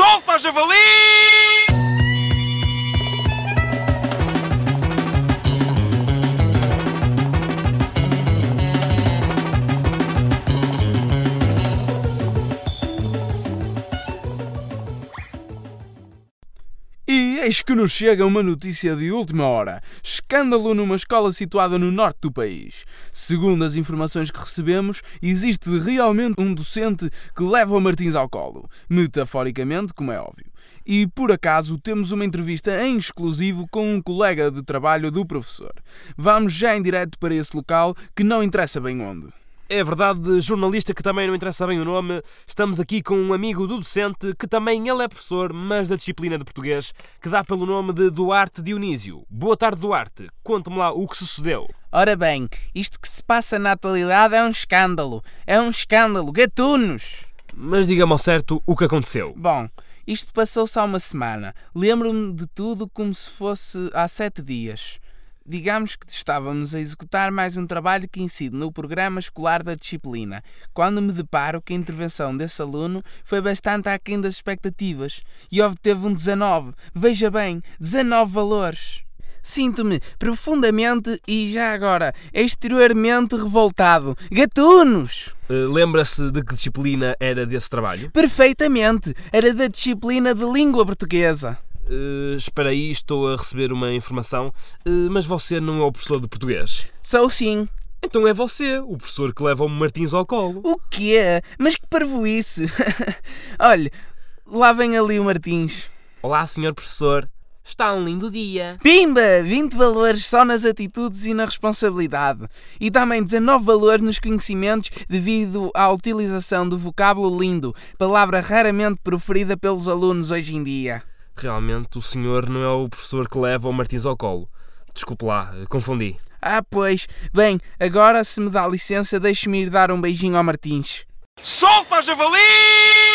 Solta, javali! Eis que nos chega uma notícia de última hora. Escândalo numa escola situada no norte do país. Segundo as informações que recebemos, existe realmente um docente que leva o Martins ao colo. Metaforicamente, como é óbvio. E por acaso temos uma entrevista em exclusivo com um colega de trabalho do professor. Vamos já em direto para esse local que não interessa bem onde. É verdade, jornalista que também não interessa bem o nome, estamos aqui com um amigo do docente que também ele é professor, mas da disciplina de português, que dá pelo nome de Duarte Dionísio. Boa tarde, Duarte. Conte-me lá o que sucedeu. Ora bem, isto que se passa na atualidade é um escândalo. É um escândalo. Gatunos! Mas diga-me ao certo o que aconteceu. Bom, isto passou-se há uma semana. Lembro-me de tudo como se fosse há sete dias. Digamos que estávamos a executar mais um trabalho que incide no programa escolar da disciplina, quando me deparo que a intervenção desse aluno foi bastante aquém das expectativas e obteve um 19. Veja bem, 19 valores. Sinto-me profundamente e já agora exteriormente revoltado. Gatunos! Uh, Lembra-se de que disciplina era desse trabalho? Perfeitamente! Era da disciplina de língua portuguesa. Uh, espera aí, estou a receber uma informação. Uh, mas você não é o professor de português? Sou sim. Então é você, o professor que leva o Martins ao colo. O quê? Mas que parvoíce! Olhe, lá vem ali o Martins. Olá, senhor professor. Está um lindo dia. Pimba! 20 valores só nas atitudes e na responsabilidade. E também 19 valores nos conhecimentos devido à utilização do vocábulo lindo, palavra raramente proferida pelos alunos hoje em dia. Realmente, o senhor não é o professor que leva o Martins ao colo. Desculpe lá, confundi. Ah, pois. Bem, agora se me dá licença, deixe-me ir dar um beijinho ao Martins. Solta, javali!